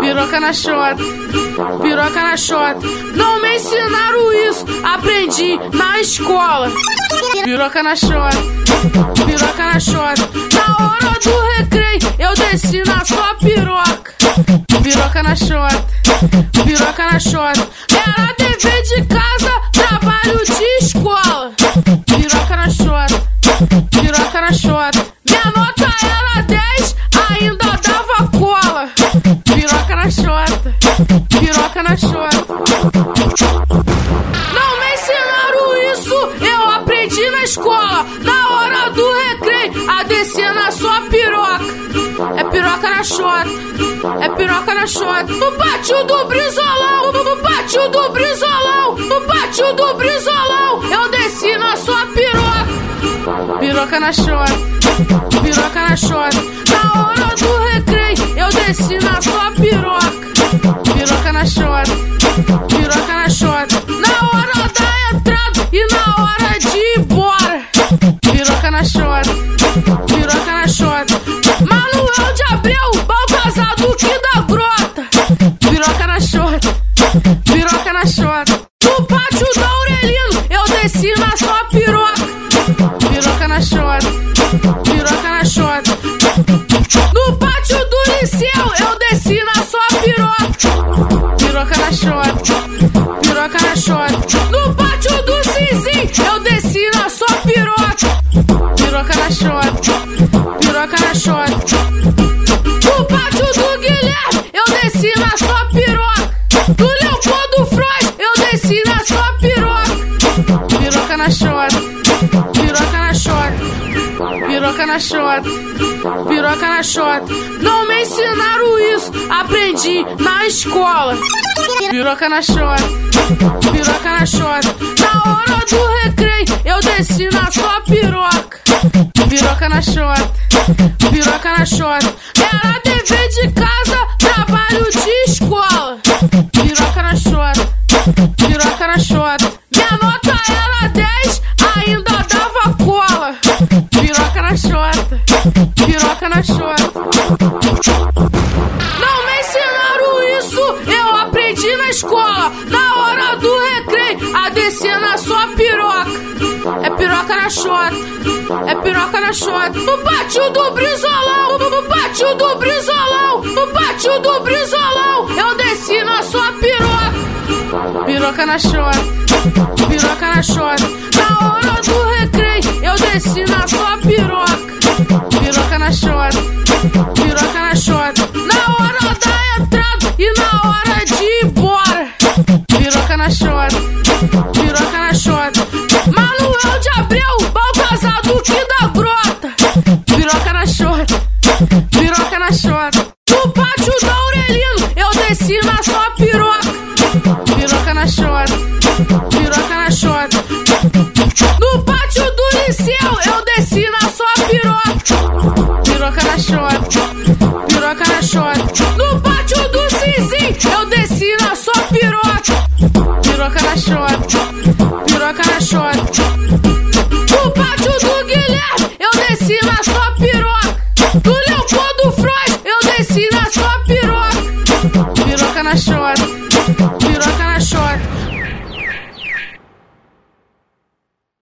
Piroca na xota, piroca na xota. Não me ensinaram isso, aprendi na escola. Piroca na xota, piroca na xota. Na hora do recreio, eu desci na sua piroca. Piroca na xota, piroca na xota. Era dever de casa, trabalho de escola. Xota. Não me ensinaram isso, eu aprendi na escola. Na hora do recreio, a descer na sua piroca. É piroca na xota, é piroca na xota. No pátio do Brizolão, no pátio do Brizolão, no pátio do Brizolão, eu desci na sua piroca. Piroca na xota, piroca na xota. Na hora desci na sua piroca. Piroca na xota, piroca na xota. No pátio do liceu, eu desci na sua piroca. Piroca na xota, piroca na xota. No pátio do Cizinho, eu desci na sua piroca. Piroca na xota, piroca na xota. Na piroca na xota. Não me ensinaram isso, aprendi na escola. Piroca na xota, piroca na xota. Na hora do recreio, eu desci na sua piroca. Piroca na xota, piroca na xota. Era dever de casa, xota, piroca na xota. Não me ensinaram isso, eu aprendi na escola. Na hora do recreio, a descer na sua piroca. É piroca na xota, é piroca na xota. No pátio do Brizolão, no pátio do Brizolão, no pátio do Brizolão, eu desci na sua piroca. Piroca na xota, piroca na xota. Na hora do recreio, eu desci na sua piroca na hora da entrada e na hora de ir embora. Piroca na xota, piroca na xota. Manuel de Abreu, Baltazar Duque da Grota. Piroca na xota, piroca na xota. No pátio da Aurelino, eu desci na sua piroca. Piroca na xota, piroca na xota. No pátio do liceu, eu desci na sua piroca. Piroca na xota, piroca na. No pátio do Cizinho, eu desci na sua piroca. Piroca na shot, piroca na shot. No pátio do Guilherme, eu desci na sua piroca. No Leopoldo Freud, eu desci na sua piroca. Piroca na shot.